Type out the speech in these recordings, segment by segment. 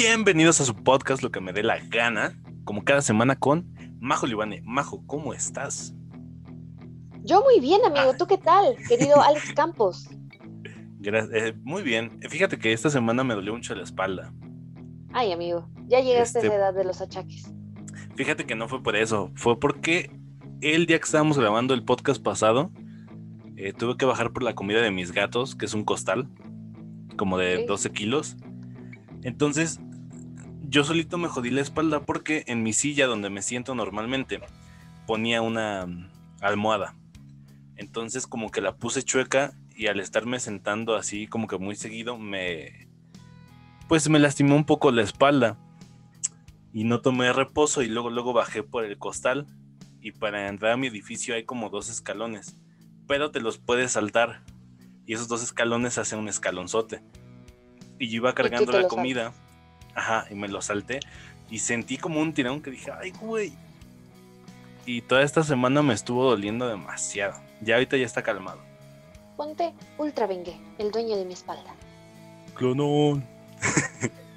Bienvenidos a su podcast, lo que me dé la gana, como cada semana con Majo Libane. Majo, ¿cómo estás? Yo muy bien, amigo. ¿Tú qué tal, querido Alex Campos? Gracias, eh, muy bien. Fíjate que esta semana me dolió mucho la espalda. Ay, amigo, ya llegaste a Este- esa edad de los achaques. Fíjate que no fue por eso, fue porque el día que estábamos grabando el podcast pasado, eh, tuve que bajar por la comida de mis gatos, que es un costal, como de Ok. 12 kilos. Entonces, yo solito me jodí la espalda porque en mi silla donde me siento normalmente ponía una mm, almohada. Entonces, como que la puse chueca y al estarme sentando así, como que muy seguido, me. Pues me lastimó un poco la espalda y no tomé reposo y luego luego bajé por el costal y para entrar a mi edificio hay como dos escalones, pero te los puedes saltar y esos dos escalones hacen un escalonzote. Y yo iba cargando la comida, ajá, y me lo salté y sentí como un tirón que dije, ay güey. Y toda esta semana me estuvo doliendo demasiado. Ya ahorita ya está calmado. Ponte Ultra Bengue, el dueño de mi espalda. Clonón.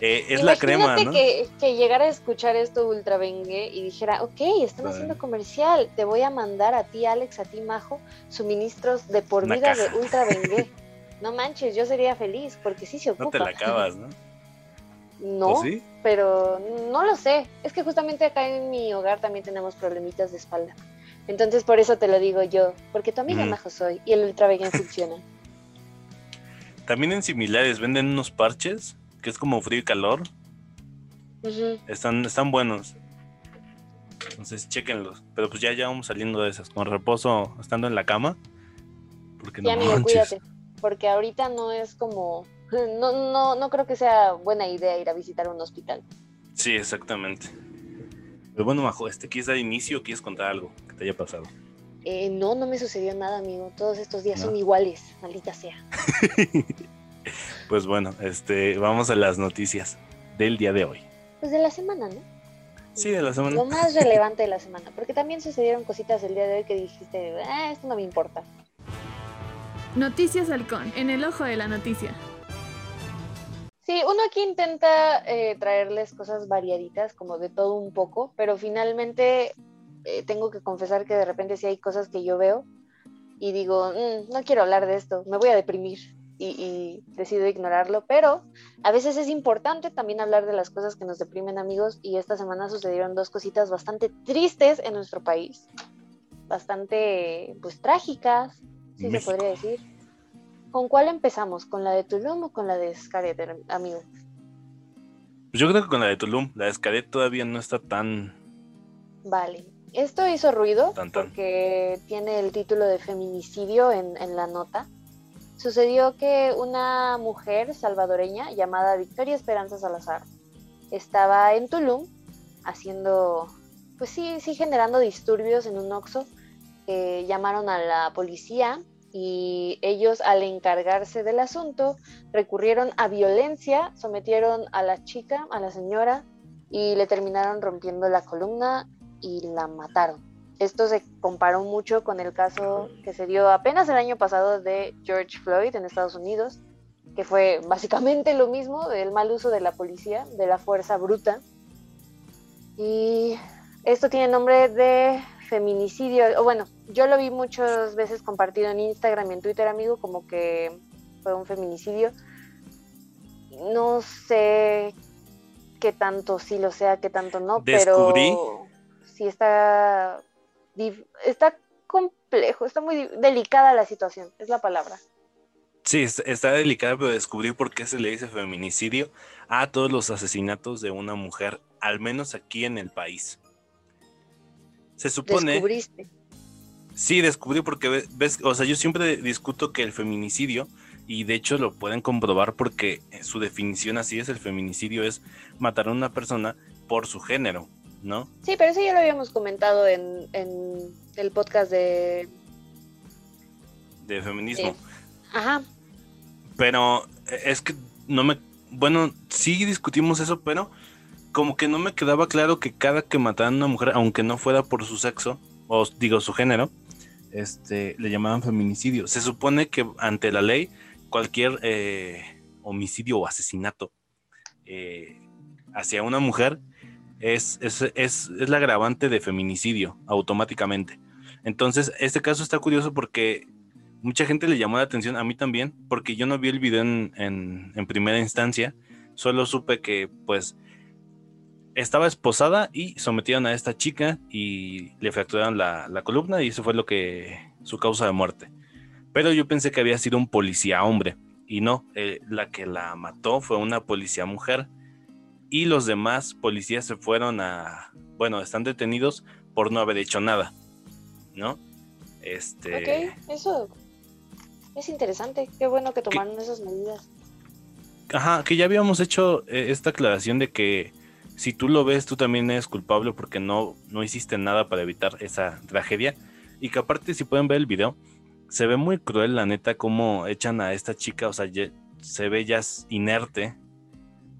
Eh, es la crema, ¿no? que, que llegara a escuchar esto Ultra Bengue y dijera, ok, están haciendo comercial, te voy a mandar a ti, Alex, a ti, Majo, suministros de por Una vida caja. de Ultra Bengue. no manches, yo sería feliz porque sí se ocupa. No te la acabas, ¿no? No, pero no lo sé. Es que justamente acá en mi hogar también tenemos problemitas de espalda. Entonces por eso te lo digo yo, porque tu amiga Mm. Majo soy y el Ultra Bengue funciona. También en similares venden unos parches que es como frío y calor. Están, están buenos. Entonces, chéquenlos. Pero pues ya, ya vamos saliendo de esas. Con reposo, estando en la cama. Porque Sí, no amigo, manches. cuídate, porque ahorita no es como, no, no, no creo que sea buena idea ir a visitar un hospital. Sí, exactamente. Pero bueno, Majo, este, ¿quieres dar inicio o quieres contar algo que te haya pasado? Eh, no, no me sucedió nada, amigo. Todos estos días ¿No? son iguales, maldita sea. Pues bueno, este, vamos a las noticias del día de hoy. Pues de la semana, ¿no? Sí, de la semana. Lo más relevante de la semana, porque también sucedieron cositas el día de hoy que dijiste, ah, esto no me importa. Noticias Halcón, en el ojo de la noticia. Sí, uno aquí intenta eh, traerles cosas variaditas, como de todo un poco, pero finalmente eh, tengo que confesar que de repente sí hay cosas que yo veo y digo, "Mm, no quiero hablar de esto, me voy a deprimir y, y decido ignorarlo, pero a veces es importante también hablar de las cosas que nos deprimen amigos y esta semana sucedieron dos cositas bastante tristes en nuestro país, bastante pues trágicas, si se podría decir. ¿Con cuál empezamos? ¿Con la de Tulum o con la de Xcaret, amigo? Pues yo creo que con la de Tulum, la de Escaret todavía no está tan. Vale. Esto hizo ruido Tan, tan. porque tiene el título de feminicidio en, en la nota. Sucedió que una mujer salvadoreña llamada Victoria Esperanza Salazar estaba en Tulum haciendo, pues sí, sí, generando disturbios en un Oxxo. Eh, llamaron a la policía y ellos al encargarse del asunto recurrieron a violencia, sometieron a la chica, a la señora, y le terminaron rompiendo la columna y la mataron. Esto se comparó mucho con el caso que se dio apenas el año pasado de George Floyd en Estados Unidos, que fue básicamente lo mismo del mal uso de la policía, de la fuerza bruta. Y esto tiene nombre de feminicidio, o bueno, yo lo vi muchas veces compartido en Instagram y en Twitter, amigo, como que fue un feminicidio. No sé qué tanto sí lo sea, qué tanto no, Descubrí. pero sí está, está complejo, está muy delicada la situación, es la palabra. Sí, es- está delicada, pero descubrí por qué se le dice feminicidio a todos los asesinatos de una mujer, al menos aquí en el país. Se supone. Descubriste. Sí, descubrí porque ve- ves, o sea, yo siempre discuto que el feminicidio, y de hecho lo pueden comprobar porque su definición así es, el feminicidio es matar a una persona por su género, ¿no? Sí, pero eso ya lo habíamos comentado en, en el podcast de... De feminismo. Eh, Ajá, Pero eh, es que no me, bueno, sí discutimos eso, pero como que no me quedaba claro que cada que mataban a una mujer, aunque no fuera por su sexo, o digo su género, este, le llamaban feminicidio. Se supone que ante la ley, cualquier eh, homicidio o asesinato eh, hacia una mujer, es, es, es, es, la agravante de feminicidio automáticamente. Entonces, este caso está curioso porque mucha gente le llamó la atención, a mí también, porque yo no vi el video en, en, en primera instancia, solo supe que pues estaba esposada y sometieron a esta chica y le fracturaron la, la, columna y eso fue lo que su causa de muerte. Pero yo pensé que había sido un policía hombre y no, eh, la que la mató fue una policía mujer y los demás policías se fueron a, bueno, están detenidos por no haber hecho nada, ¿no? Este... Ok, eso es interesante, qué bueno que tomaron esas medidas. Ajá, que ya habíamos hecho eh, esta aclaración de que si tú lo ves, tú también eres culpable porque no, no hiciste nada para evitar esa tragedia. Y que aparte, si pueden ver el video, se ve muy cruel, la neta, cómo echan a esta chica, o sea, se ve ya inerte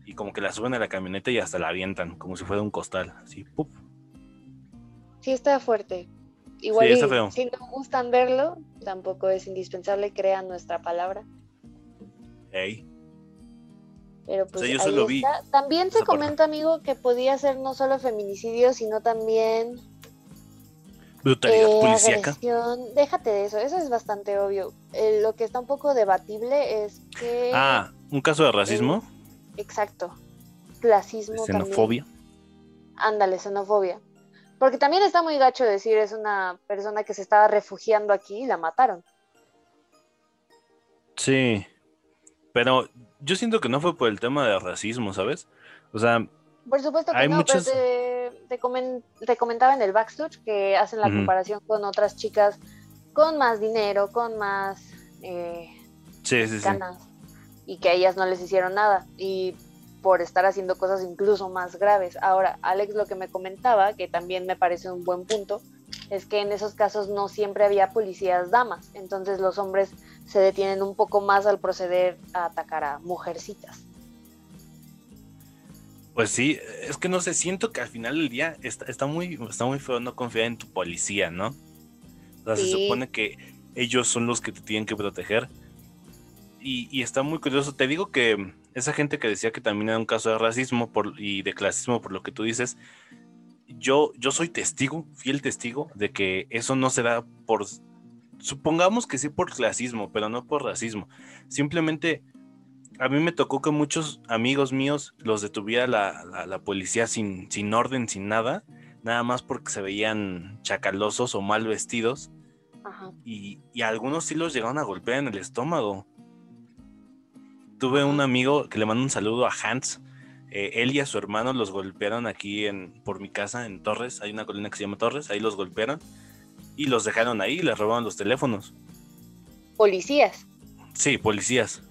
y como que la suben a la camioneta y hasta la avientan, como si fuera un costal, así, ¡pup! Sí, está fuerte. Igual si no gustan verlo, tampoco es indispensable, crean nuestra palabra. Ey. Pero pues yo solo vi. También se comenta, amigo, que podía ser no solo feminicidio, sino también brutalidad eh, policíaca. Déjate de eso, eso es bastante obvio. Eh, lo que está un poco debatible es que. Ah, un caso de racismo. Exacto. Clasismo. Xenofobia. Ándale, xenofobia. Porque también está muy gacho decir es una persona que se estaba refugiando aquí y la mataron. Sí. Pero yo siento que no fue por el tema de racismo, ¿sabes? O sea. Por supuesto que no, pero te, comentaba en el backstage que hacen la comparación con otras chicas con más dinero, con más eh, sí, sí, ganas y que a ellas no les hicieron nada y por estar haciendo cosas incluso más graves. Ahora, Alex lo que me comentaba, que también me parece un buen punto, es que en esos casos no siempre había policías damas, entonces los hombres se detienen un poco más al proceder a atacar a mujercitas. Pues sí, es que no sé, siento que al final del día está, está muy, está muy feo no confiar en tu policía, ¿no? O sea, se supone que ellos son los que te tienen que proteger y, está muy curioso. Te digo que esa gente que decía que también era un caso de racismo por, y de clasismo, por lo que tú dices, yo, yo soy testigo, fiel testigo, de que eso no se da por, supongamos que sí por clasismo, pero no por racismo. Simplemente a mí me tocó que muchos amigos míos los detuviera la, la, policía sin, sin orden, sin nada, nada más porque se veían chacalosos o mal vestidos. Y, y algunos sí los llegaron a golpear en el estómago tuve un amigo que le mando un saludo a Hans. Eh, él y a su hermano los golpearon aquí en, por mi casa en Torres. Hay una colina que se llama Torres. Ahí los golpearon y los dejaron ahí. Les robaron los teléfonos. ¿Policías? Sí, policías.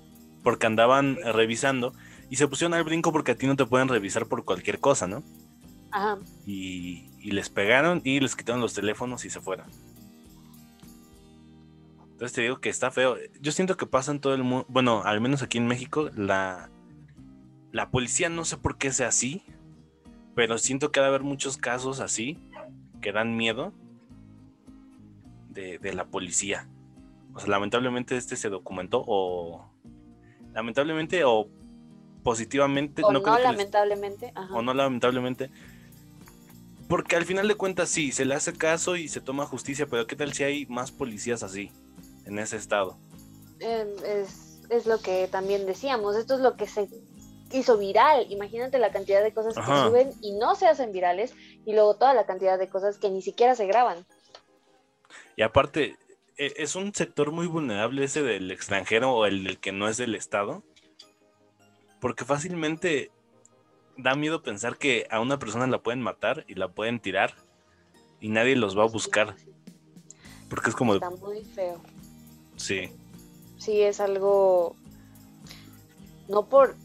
Porque andaban revisando y se pusieron al brinco porque a ti no te pueden revisar por cualquier cosa, ¿no? Ajá. Y, y les pegaron y les quitaron los teléfonos y se fueron. Entonces te digo que está feo. Yo siento que pasa en todo el mundo, bueno, al menos aquí en México, la, la policía no sé por qué sea así, pero siento que debe haber muchos casos así que dan miedo de, la policía. O sea, lamentablemente este se documentó o lamentablemente o positivamente. O no, lamentablemente. O no lamentablemente. Porque al final de cuentas sí, se le hace caso y se toma justicia, pero ¿qué tal si hay más policías así? en ese estado. Em, es, lo que también decíamos, esto es lo que se hizo viral. Imagínate la cantidad de cosas que suben y no se hacen virales y luego toda la cantidad de cosas que ni siquiera se graban. Y aparte, e, es un sector muy vulnerable ese del extranjero o el del que no es del estado. Porque fácilmente da miedo pensar que a una persona la pueden matar y la pueden tirar y nadie los va a buscar. Porque es como... Está muy feo. Sí. Sí, es algo, no por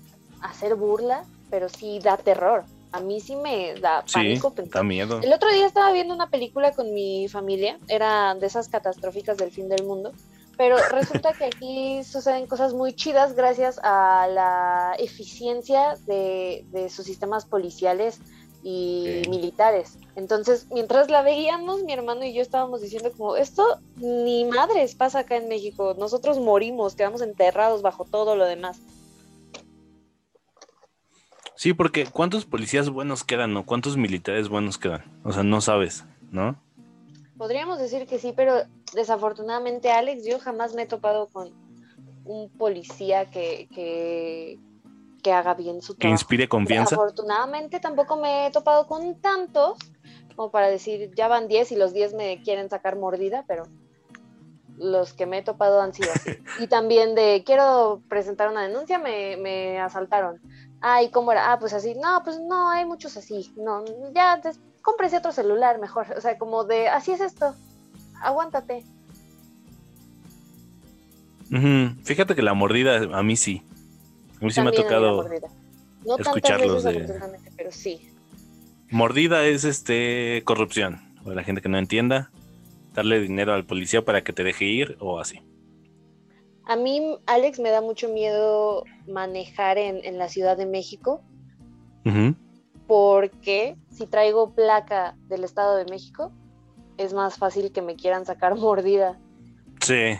hacer burla, pero sí da terror. A mí sí me da pánico sí, Da miedo. El otro día estaba viendo una película con mi familia, era de esas catastróficas del fin del mundo, pero resulta que aquí suceden cosas muy chidas gracias a la eficiencia de, de sus sistemas policiales y militares. Entonces, mientras la veíamos, mi hermano y yo estábamos diciendo como, esto ni madres pasa acá en México, nosotros morimos, quedamos enterrados bajo todo lo demás. Sí, porque ¿cuántos policías buenos quedan o cuántos militares buenos quedan? O sea, no sabes, ¿no? Podríamos decir que sí, pero desafortunadamente, Alex, yo jamás me he topado con un policía que, que, que haga bien su Que trabajo. inspire confianza. Afortunadamente tampoco me he topado con tantos como para decir, ya van 10 y los 10 me quieren sacar mordida, pero los que me he topado han sido así. Y también de, quiero presentar una denuncia, me, me asaltaron. Ah, ¿y cómo era? Ah, pues así. No, pues no, hay muchos así. No, ya, des- cómprese otro celular mejor. O sea, como de, así es esto. Aguántate. Fíjate que la mordida a mí sí. A mí sí me ha tocado. No escucharlos veces, de- pero sí. Mordida es este corrupción. Para la gente que no entienda, darle dinero al policía para que te deje ir o así. A mí, Alex, me da mucho miedo manejar en, en la Ciudad de México porque si traigo placa del Estado de México, es más fácil que me quieran sacar mordida. Sí.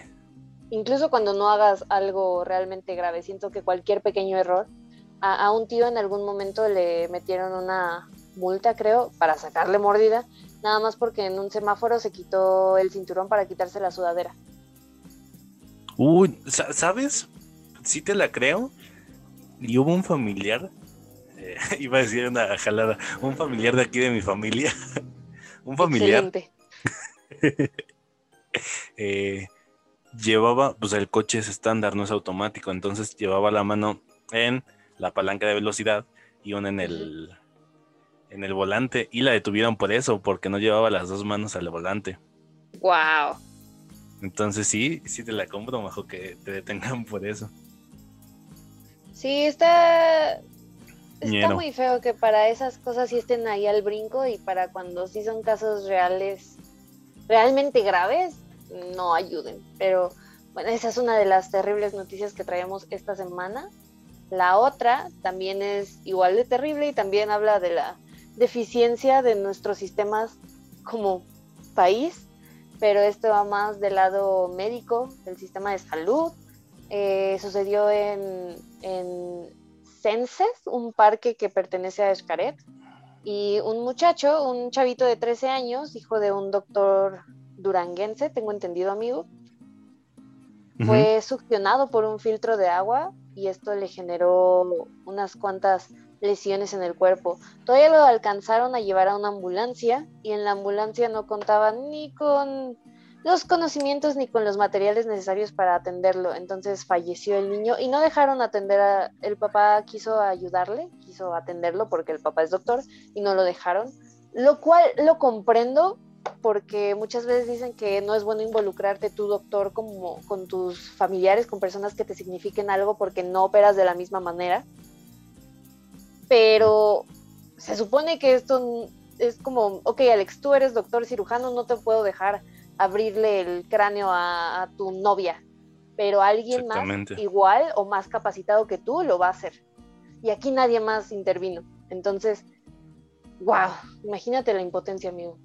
Incluso cuando no hagas algo realmente grave, siento que cualquier pequeño error. A, a un tío en algún momento le metieron una multa, creo, para sacarle mordida, nada más porque en un semáforo se quitó el cinturón para quitarse la sudadera. Uy, sa- ¿sabes? Sí te la creo. Y hubo un familiar, eh, iba a decir una jalada, un familiar de aquí de mi familia, un familiar Excelente. eh, llevaba, pues el coche es estándar, no es automático, entonces llevaba la mano en la palanca de velocidad y una en el, en el volante y la detuvieron por eso, porque no llevaba las dos manos al volante. Wow. Entonces sí, sí te la compro, mejor que te detengan por eso. Sí, está. Está Ñero. muy feo que para esas cosas sí estén ahí al brinco y para cuando sí son casos reales, realmente graves, no ayuden. Pero bueno, esa es una de las terribles noticias que traemos esta semana. La otra también es igual de terrible y también habla de la deficiencia de nuestros sistemas como país, pero esto va más del lado médico, del sistema de salud. Eh, sucedió en, en Censes, un parque que pertenece a Xcaret, y un muchacho, un chavito de 13 años, hijo de un doctor duranguense, tengo entendido amigo, fue succionado por un filtro de agua y esto le generó unas cuantas lesiones en el cuerpo. Todavía lo alcanzaron a llevar a una ambulancia y en la ambulancia no contaban ni con los conocimientos ni con los materiales necesarios para atenderlo. Entonces falleció el niño y no dejaron atender a... El papá quiso ayudarle, quiso atenderlo porque el papá es doctor y no lo dejaron. Lo cual lo comprendo porque muchas veces dicen que no es bueno involucrarte tu doctor como con tus familiares, con personas que te signifiquen algo porque no operas de la misma manera. Pero se supone que esto es como, ok, Alex, tú eres doctor cirujano, no te puedo dejar abrirle el cráneo a, a tu novia, pero alguien más igual o más capacitado que tú lo va a hacer. Y aquí nadie más intervino. Entonces, wow, imagínate la impotencia, amigo.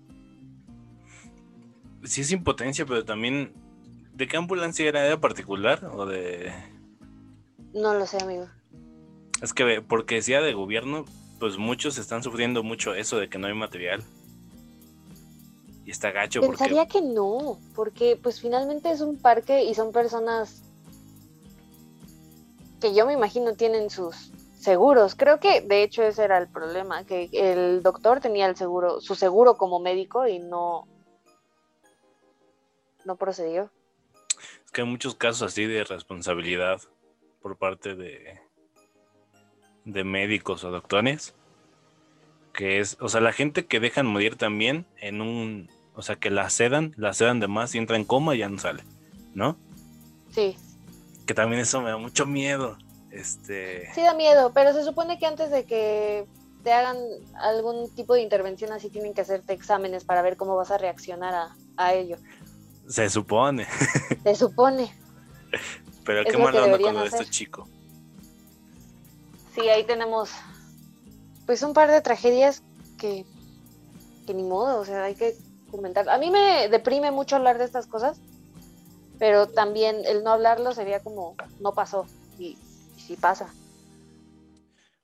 Sí es impotencia, pero también... ¿De qué ambulancia era? ¿Era particular o de...? No lo sé, amigo. Es que porque decía de gobierno, pues muchos están sufriendo mucho eso de que no hay material. Y está gacho porque... Pensaría que no, porque pues finalmente es un parque y son personas que yo me imagino tienen sus seguros. Creo que de hecho ese era el problema, que el doctor tenía el seguro, su seguro como médico y no no procedió. Es que hay muchos casos así de responsabilidad por parte de, de médicos o doctores. Que es, o sea, la gente que dejan morir también en un, o sea, que la sedan, la sedan de más y entra en coma y ya no sale, ¿no? Sí, Que también eso me da mucho miedo. Este, sí da miedo, pero se supone que antes de que te hagan algún tipo de intervención así tienen que hacerte exámenes para ver cómo vas a reaccionar a, a ello. se supone, Se supone. pero Es qué mala que onda lo de este chico. Sí, ahí tenemos pues un par de tragedias que, que ni modo, o sea, hay que comentar. A mí me deprime mucho hablar de estas cosas, pero también el no hablarlo sería como no pasó y, y sí pasa.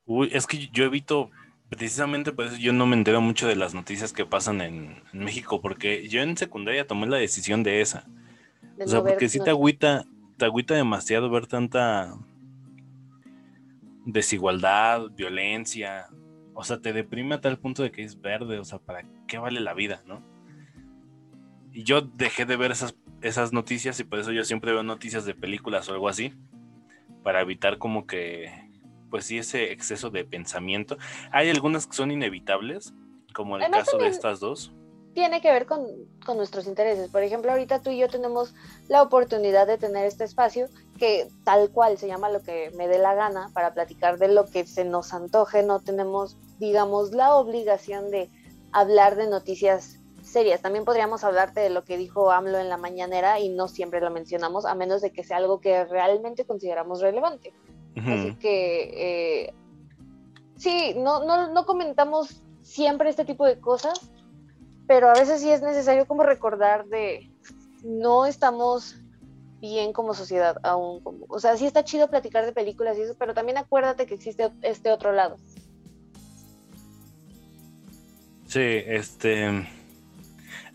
Uy, es que yo evito, precisamente por eso yo no me entero mucho de las noticias que pasan en, en México, porque yo en secundaria tomé la decisión de esa. de O sea, no ver porque sí te agüita, te agüita demasiado ver tanta desigualdad, violencia. O sea, te deprime a tal punto de que es verde. O sea, ¿para qué vale la vida, no? Y yo dejé de ver esas, esas noticias y por eso yo siempre veo noticias de películas o algo así. Para evitar como que, pues sí, ese exceso de pensamiento. Hay algunas que son inevitables, como el Además, caso de estas dos. Tiene que ver con, con nuestros intereses. Por ejemplo, ahorita tú y yo tenemos la oportunidad de tener este espacio que tal cual se llama lo que me dé la gana para platicar de lo que se nos antoje. No tenemos, digamos, la obligación de hablar de noticias serias. También podríamos hablarte de lo que dijo AMLO en la mañanera y no siempre lo mencionamos, a menos de que sea algo que realmente consideramos relevante. Así que eh, sí, no, no, no comentamos siempre este tipo de cosas, pero a veces sí es necesario como recordar de no estamos bien como sociedad aún. Como, o sea, sí está chido platicar de películas y eso, pero también acuérdate que existe este otro lado. Sí, este.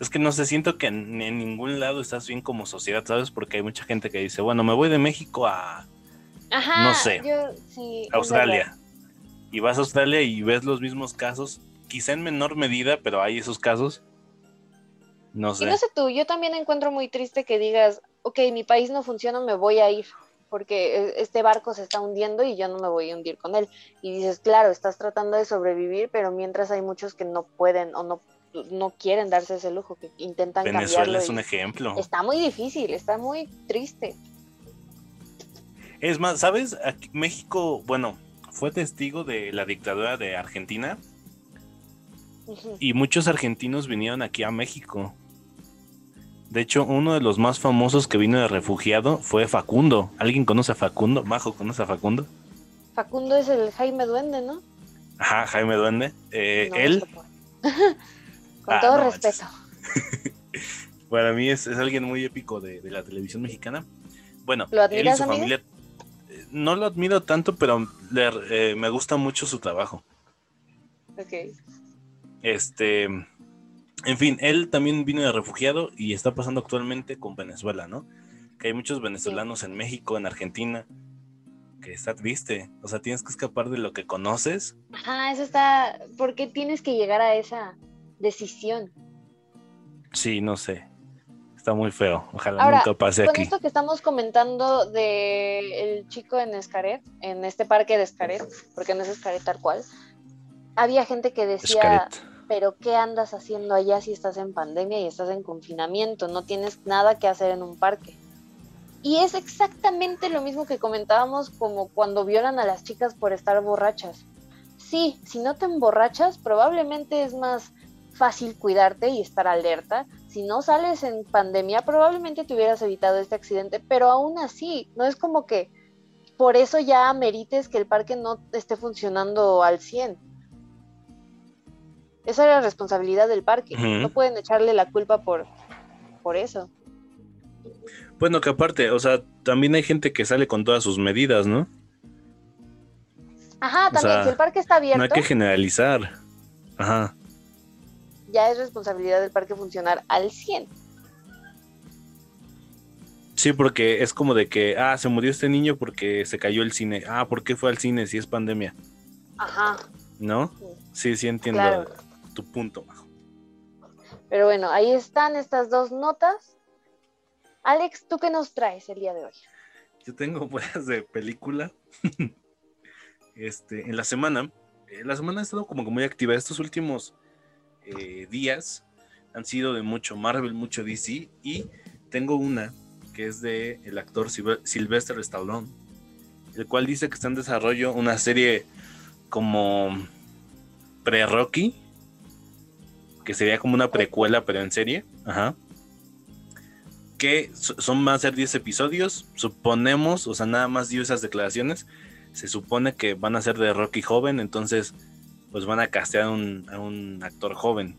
Es que no sé, siento que en, en ningún lado estás bien como sociedad, ¿sabes? Porque hay mucha gente que dice, bueno, me voy de México a Ajá, No sé. yo sí, Australia. Y vas a Australia y ves los mismos casos, quizá en menor medida, pero hay esos casos. No Y sé. no sé tú, yo también encuentro muy triste que digas, ok, mi país no funciona, me voy a ir, porque eh, este barco se está hundiendo y yo no me voy a hundir con él. Y dices, claro, estás tratando de sobrevivir, pero mientras hay muchos que no pueden o no, no quieren darse ese lujo, que intentan Venezuela cambiarlo. es un y ejemplo. Está muy difícil, está muy triste. Es más, ¿sabes? Aquí- México, bueno, fue testigo de la dictadura de Argentina Y muchos argentinos vinieron aquí a México. De hecho, uno de los más famosos que vino de refugiado fue Facundo. ¿Alguien conoce a Facundo? Majo, ¿conoce a Facundo? Facundo es el Jaime Duende, ¿no? Ajá, Jaime Duende. Eh, No, él, Con Ah, todo no respeto. para mí, es, es alguien muy épico de, de la televisión mexicana. Bueno, ¿Lo él y admiras, su familia. eh, No lo admiro tanto, pero le- eh, me gusta mucho su trabajo. Ok. Este, en fin, él también vino de refugiado y está pasando actualmente con Venezuela, ¿no? Que hay muchos venezolanos en México, en Argentina, que está triste. O sea, tienes que escapar de lo que conoces. Ajá, eso está. ¿Por qué tienes que llegar a esa decisión? Sí, no sé. Está muy feo. Ojalá Ahora, nunca pase Con aquí. esto que estamos comentando de el chico en Escaret, en este parque de Escaret, porque no es Escaret tal cual, había gente que decía, pero ¿qué andas haciendo allá si estás en pandemia y estás en confinamiento? No tienes nada que hacer en un parque. Y es exactamente lo mismo que comentábamos como cuando violan a las chicas por estar borrachas. Sí, si no te emborrachas, probablemente es más fácil cuidarte y estar alerta. Si no sales en pandemia, probablemente te hubieras evitado este accidente, pero aún así, no es como que por eso ya merites que el parque no esté funcionando al 100. Esa era la responsabilidad del parque. No pueden echarle la culpa por, por eso. Bueno, que aparte, o sea, también hay gente que sale con todas sus medidas, ¿no? Ajá, O también, sea, si el parque está abierto, No hay que generalizar. Ajá. ya es responsabilidad del parque funcionar al 100. Sí, porque es como de que, ah, se murió este niño porque se cayó el cine. Ah, ¿por qué fue al cine si es pandemia? Ajá, ¿No? Sí, sí entiendo Claro. Tu punto, Majo. pero bueno, ahí están estas dos notas. Alex, ¿tú qué nos traes el día de hoy? Yo tengo buenas de película. este, en la semana, eh, la semana ha estado como que muy activa. Estos últimos eh, días han sido de mucho Marvel, mucho DC. Y tengo una que es de el actor Silve- Sylvester Stallone, el cual dice que está en desarrollo una serie como pre-Rocky, que sería como una precuela, pero en serie. Ajá. Que so- son más de 10 episodios, suponemos, o sea, nada más dio esas declaraciones, se supone que van a ser de Rocky joven, entonces pues van a castear a un, a un actor joven.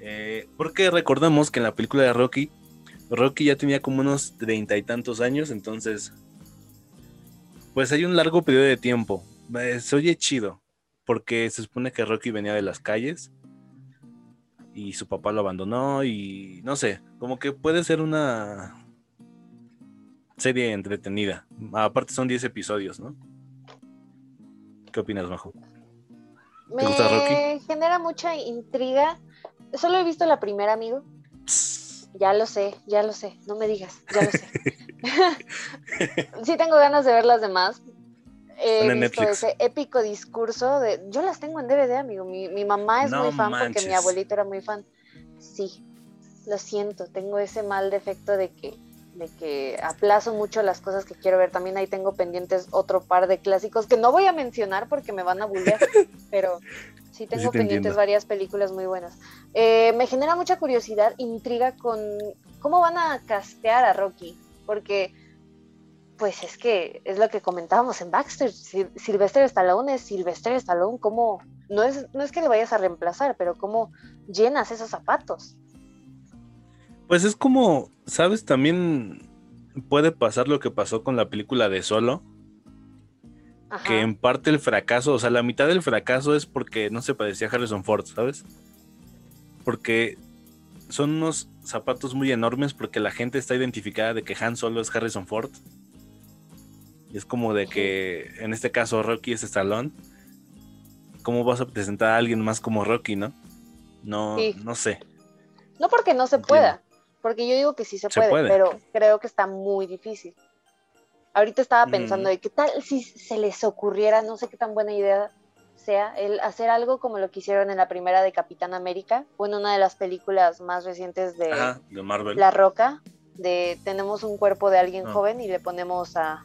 Eh, porque recordemos que en la película de Rocky, Rocky ya tenía como unos treinta y tantos años, entonces pues hay un largo periodo de tiempo. Eh, se oye chido, porque se supone que Rocky venía de las calles y su papá lo abandonó y no sé, como que puede ser una serie entretenida. Aparte son 10 episodios, ¿no? ¿Qué opinas, Majo? Me ¿Te gusta Rocky? genera mucha intriga. Solo he visto la primera, amigo. Ya lo sé, ya lo sé, no me digas, ya lo sé. sí tengo ganas de ver las demás. He visto ese épico discurso de... Yo las tengo en DVD, amigo. Mi, mi mamá es No muy fan porque manches. mi abuelito era muy fan. Sí, lo siento, tengo ese mal defecto de que, de que aplazo mucho las cosas que quiero ver. También ahí tengo pendientes otro par de clásicos que no voy a mencionar porque me van a bullear, pero sí tengo te pendientes entiendo. varias películas muy buenas. Eh, me genera mucha curiosidad, intriga con cómo van a castear a Rocky, porque pues es que es lo que comentábamos en Baxter, Sil- Sylvester Stallone es Sylvester Stallone, ¿cómo? No es, no es que le vayas a reemplazar, pero ¿cómo llenas esos zapatos? Pues es como, ¿sabes? También puede pasar lo que pasó con la película de Solo, Ajá. que en parte el fracaso, o sea, la mitad del fracaso es porque no se parecía a Harrison Ford, ¿sabes? Porque son unos zapatos muy enormes porque la gente está identificada de que Han Solo es Harrison Ford. Y es como de que, en este caso, Rocky es Stallone. ¿Cómo vas a presentar a alguien más como Rocky, no? No, Sí. no sé. No porque no se pueda, porque yo digo que sí se, Se puede, puede. pero creo que está muy difícil. Ahorita estaba pensando Mm. de qué tal si se les ocurriera, no sé qué tan buena idea sea, el hacer algo como lo que hicieron en la primera de Capitán América, o en una de las películas más recientes de Ajá, de Marvel. La Roca, de tenemos un cuerpo de alguien Ah. joven y le ponemos a...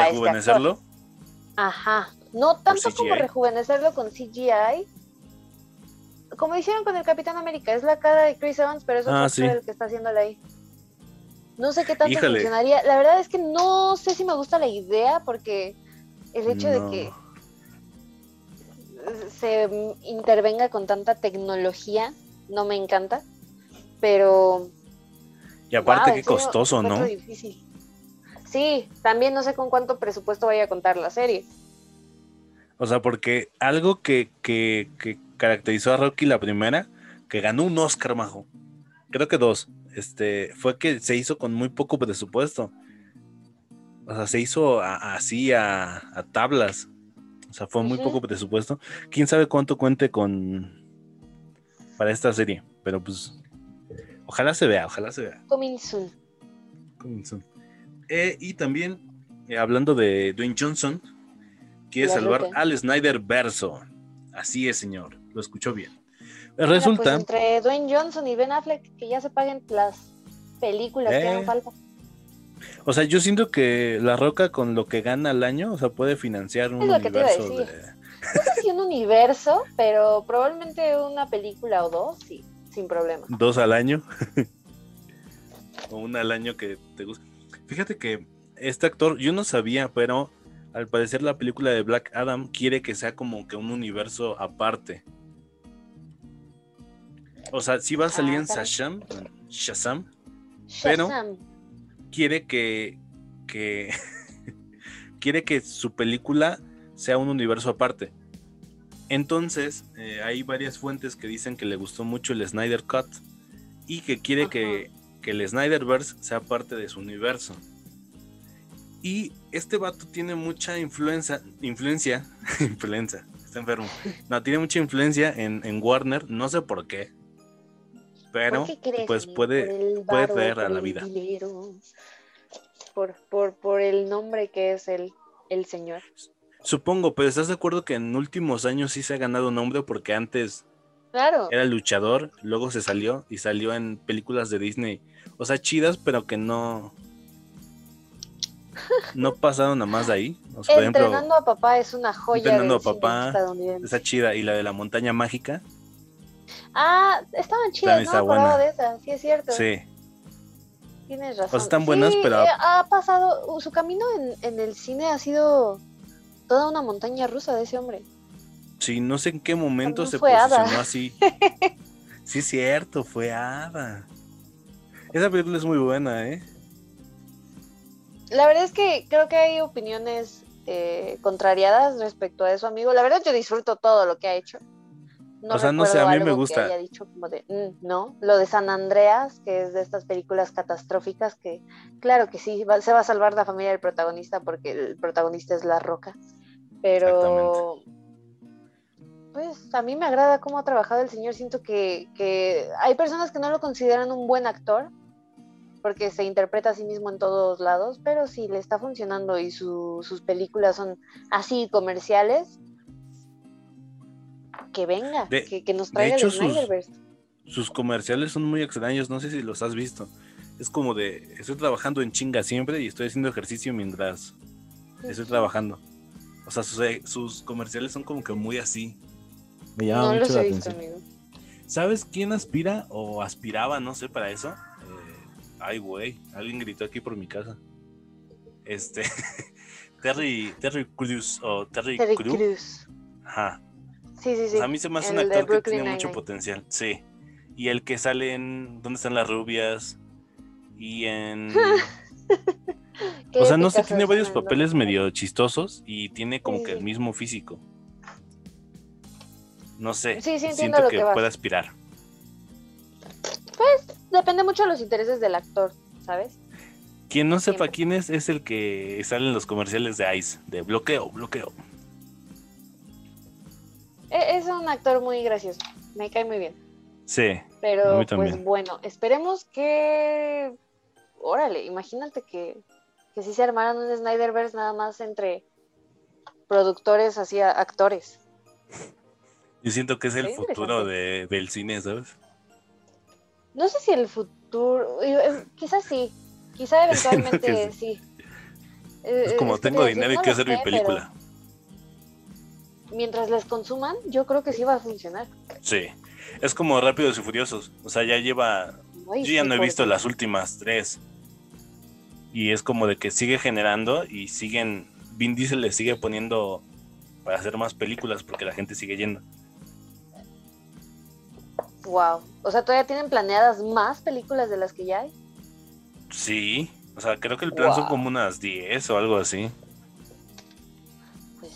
este Rejuvenecerlo. Ajá, no tanto como rejuvenecerlo con CGI, como hicieron con el Capitán América, es la cara de Chris Evans, pero es otro Ah, sí. el que está haciéndole ahí. No sé qué tanto Híjole. funcionaría. La verdad es que no sé si me gusta la idea, porque el hecho No. de que se intervenga con tanta tecnología no me encanta, pero Y aparte, Wow, qué costoso, ¿no? difícil. Sí, también no sé con cuánto presupuesto vaya a contar la serie. O sea, porque algo que, que, que caracterizó a Rocky la primera, que ganó un Oscar, majo, creo que dos, este, fue que se hizo con muy poco presupuesto. O sea, se hizo a- así a, a tablas. O sea, fue muy poco presupuesto. Quién sabe cuánto cuente con para esta serie, pero pues ojalá se vea, ojalá se vea. Coming soon. Coming soon. Eh, y también, eh, hablando de Dwayne Johnson, quiere La salvar ruta. al Snyder verso. Así es, señor. Lo escuchó bien. Mira, Resulta, pues, entre Dwayne Johnson y Ben Affleck, que ya se paguen las películas que Eh. hagan falta. o sea, yo siento que La Roca con lo que gana al año, o sea, puede financiar un Es lo que te iba a universo decir. de... No sé si un universo, pero probablemente una película o dos, sí, sin problema. dos al año. o una al año que te gusta. Fíjate que este actor, yo no sabía, pero al parecer la película de Black Adam quiere que sea como que un universo aparte. O sea, sí va a salir Ah, en caray. Shazam, Shazam, Pero- quiere que, que quiere que su película sea un universo aparte. Entonces, eh, hay varias fuentes que dicen que le gustó mucho el Snyder Cut y que quiere que, que el Snyderverse sea parte de su universo. Y este vato tiene mucha influencia, influencia, influencia, está enfermo. No, tiene mucha influencia en, en Warner, no sé por qué, pero ¿Por qué crees, pues puede, puede traer a la vida. dinero, Por, por, por el nombre que es el, el señor. Supongo, pero ¿estás de acuerdo que en últimos años sí se ha ganado nombre porque antes Claro. era luchador, luego se salió y salió en películas de Disney, o sea, chidas, pero que no no pasaron a más de ahí. O sea, por ejemplo, Entrenando a papá es una joya Entrenando a papá, esa chida y la de la montaña mágica, Ah, estaban chidas, También no está buena. de esa, sí es cierto. sí, Tienes razón. están buenas, Sí, pero- eh, ha pasado, su camino en, en el cine ha sido toda una montaña rusa de ese hombre. sí, no sé en qué momento También se posicionó así. Sí, es cierto, fue Ada. Esa película es muy buena, ¿eh? La verdad es que creo que hay opiniones eh, contrariadas respecto a eso, amigo. La verdad, yo disfruto todo lo que ha hecho. O sea, no sé, a mí me gusta. haya dicho como de, "Mm, no, lo de San Andreas, que es de estas películas catastróficas, que claro que sí, va- se va a salvar la familia del protagonista porque el protagonista es La Roca. Pero, pues a mí me agrada cómo ha trabajado el señor. Siento que, que hay personas que no lo consideran un buen actor, porque se interpreta a sí mismo en todos lados, pero si le está funcionando y su- sus películas son así comerciales, que venga, De- que, que nos de traiga hecho, el sus- Snyderverse. Sus comerciales son muy extraños, no sé si los has visto. Es como de, estoy trabajando en chinga siempre y estoy haciendo ejercicio mientras estoy trabajando. O sea, sus, eh, sus comerciales son como que muy así. Me llama No mucho los la he visto, atención. amigo. ¿Sabes quién aspira o aspiraba, no sé, para eso? Ay, güey, alguien gritó aquí por mi casa. Este, Terry, Terry Crews o Terry, Terry. Crews. Ajá. Sí, sí, sí. a mí se me hace un el actor que tiene mucho potencial. Sí. Y el que sale en ¿Dónde están las rubias? Y en... O sea, no sé, tiene varios papeles los- medio chistosos y tiene como Sí, que sí. el mismo físico. No sé. Sí, sí, entiendo siento lo que, que puede aspirar. Depende mucho de los intereses del actor, ¿sabes? Quien no sepa quién es, es el que sale en los comerciales de Ice, de bloqueo, bloqueo. E- Es un actor muy gracioso. Me cae muy bien. Sí. Pero pues bueno, esperemos que. Órale, imagínate que, que si se armaran un Snyderverse nada más entre productores hacia actores. Yo siento que es el futuro de- del cine, ¿sabes? No sé si el futuro. eh, eh, Quizás sí. Quizá eventualmente que sí. Es eh, como es que te tengo dinero y quiero hacer mi película. Mientras les consuman, yo creo que sí va a funcionar. Sí. Es como Rápidos y Furiosos. O sea, ya lleva Ay, Yo ya no he visto las últimas tres. Y es como de que sigue generando y siguen. Vin Diesel le sigue poniendo para hacer más películas porque la gente sigue yendo. Wow. O sea, todavía tienen planeadas más películas de las que ya hay. Sí. O sea, creo que el plan son como unas 10 o algo así. Pues,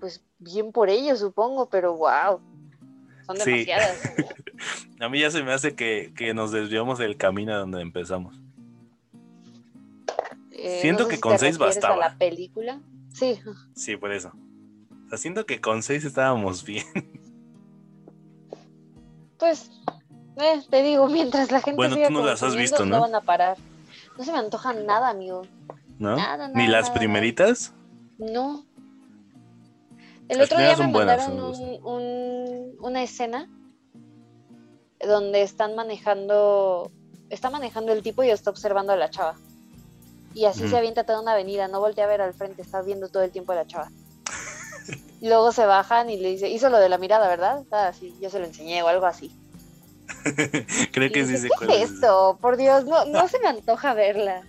pues bien por ello, supongo, pero wow. Son Sí. demasiadas. A mí ya se me hace que, que nos desviamos del camino a donde empezamos. Eh, Siento sé que si con te seis refieres bastaba. A la película. Sí, Sí, por eso. O sea, siento que con 6 estábamos bien. Pues, eh, te digo, mientras la gente Bueno, siga tú no las has visto, ¿no? van a parar. No se me antoja nada, amigo. ¿No? Nada, Ni nada, las nada, primeritas. No. El Las otro día me buenas, mandaron me un- un- una escena donde están manejando, está manejando el tipo y está observando a la chava. Y así se avienta toda una avenida, no voltea a ver al frente, está viendo todo el tiempo a la chava. Y luego se bajan y le dice, hizo lo de la mirada, ¿verdad? Ah, sí, yo se lo enseñé o algo así. Creo Y que sí dice, sé ¿Qué cuál es esto? Por Dios, no, no se me antoja verla.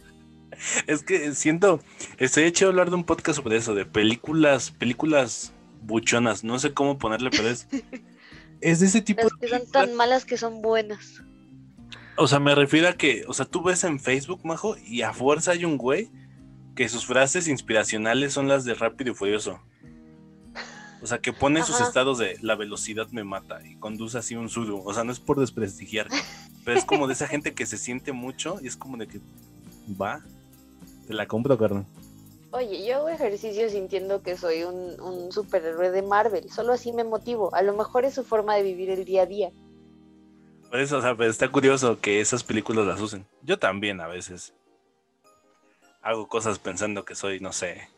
Es que siento, estoy hecho a hablar de un podcast sobre eso, de películas, películas buchonas, no sé cómo ponerle, pero es, es de ese tipo Las de que son tan malas que son buenas. O sea, me refiero a que, o sea, tú ves en Facebook, Majo, y a fuerza hay un güey que sus frases inspiracionales son las de Rápido y Furioso. O sea, que pone sus estados de la velocidad me mata y conduce así un sudo. O sea, no es por desprestigiar, pero es como de esa gente que se siente mucho y es como de que va, te la compro, carnal. Oye, yo hago ejercicio sintiendo que soy un, un superhéroe de Marvel. Solo así me motivo. A lo mejor es su forma de vivir el día a día. Por eso, o sea, pero está curioso que esas películas las usen. Yo también a veces hago cosas pensando que soy, no sé,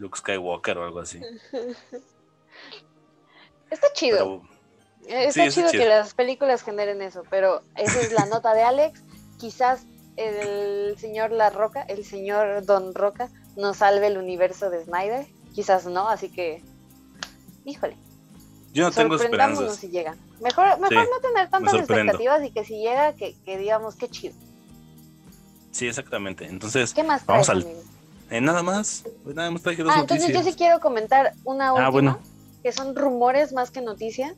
Luke Skywalker o algo así. Está chido. Pero Eh, sí, Está está chido que las películas generen eso. Pero esa es la nota de Alex. Quizás el señor La Roca, el señor Don Roca, nos salve el universo de Snyder. Quizás no, así que. Híjole. yo no tengo esperanzas. si llega. Mejor, mejor Sí, no tener tantas expectativas y que si llega, que, que digamos qué chido. Sí, exactamente. Entonces, ¿Qué más Vamos traes, al- amigo? Eh, nada más. Pues nada más traje dos Ah, entonces noticias. yo sí quiero comentar una última, Ah, bueno. que son rumores más que noticia,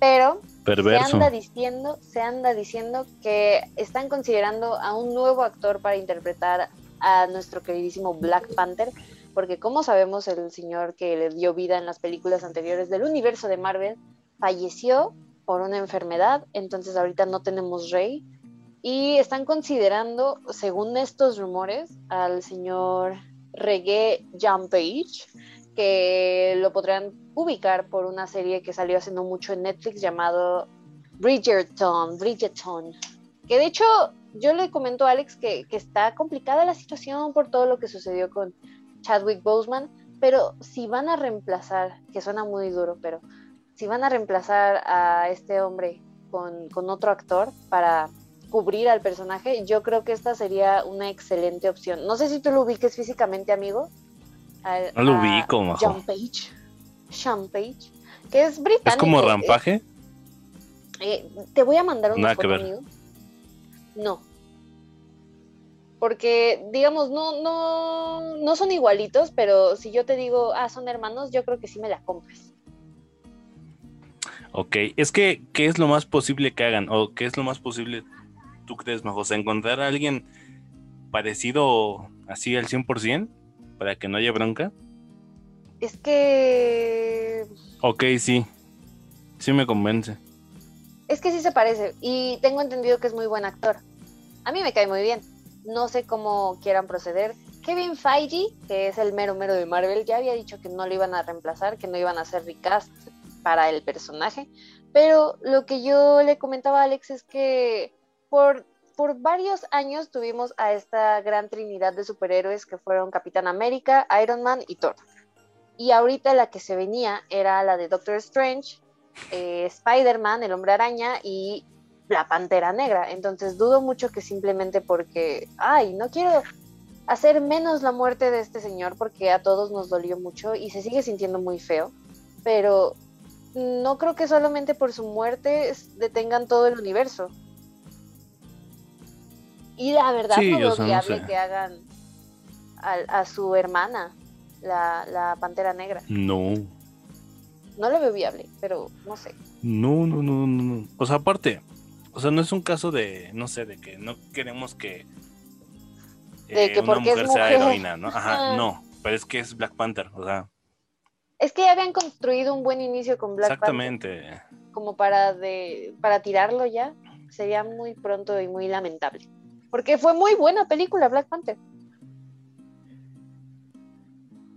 pero se anda diciendo, se anda diciendo que están considerando a un nuevo actor para interpretar a nuestro queridísimo Black Panther, porque como sabemos el señor que le dio vida en las películas anteriores del universo de Marvel falleció por una enfermedad, entonces ahorita no tenemos rey y están considerando, según estos rumores, al señor Reggae John Page, que lo podrían ubicar por una serie que salió hace no mucho en Netflix llamado Bridgerton, Bridgerton, que de hecho yo le comento a Alex que, está complicada la situación por todo lo que sucedió con Chadwick Boseman, pero si van a reemplazar, que suena muy duro, pero si van a reemplazar a este hombre con otro actor para cubrir al personaje, yo creo que esta sería una excelente opción. No sé si tú lo ubiques físicamente, amigo. no lo ubico, majo. John Page. Sean Page, que es británico. ¿Es como rampaje? Eh, te voy a mandar un foto, amigo. No. Porque, digamos, no, no, no son igualitos, pero si yo te digo, ah, son hermanos, yo creo que sí me la compras. Ok, es que, ¿qué es lo más posible que hagan? ¿O qué es lo más posible, tú crees, Majos? ¿Encontrar a alguien parecido así al 100% para que no haya bronca? Es que... Ok, sí. Sí me convence. Es que sí se parece y tengo entendido que es muy buen actor. A mí me cae muy bien. No sé cómo quieran proceder. Kevin Feige, que es el mero mero de Marvel, ya había dicho que no lo iban a reemplazar, que no iban a hacer recast para el personaje. Pero lo que yo le comentaba a Alex es que por, por varios años tuvimos a esta gran trinidad de superhéroes que fueron Capitán América, Iron Man y Thor. Y ahorita la que se venía era la de Doctor Strange, eh, Spider-Man, el hombre araña y la pantera negra. Entonces dudo mucho que simplemente porque, ay, no quiero hacer menos la muerte de este señor porque a todos nos dolió mucho y se sigue sintiendo muy feo, pero no creo que solamente por su muerte detengan todo el universo. Y la verdad no es viable que hagan a, a su hermana la, la Pantera Negra. No. No lo veo viable, pero no sé. No, no, no, no. O sea, aparte, o sea, no es un caso de, no sé, de que no queremos que, de eh, que una mujer, sea heroína, ¿no? Ajá, no, pero es que es Black Panther, o sea. Es que ya habían construido un buen inicio con Black Panther. Exactamente. Como para de, para tirarlo ya, sería muy pronto y muy lamentable. Porque fue muy buena película Black Panther.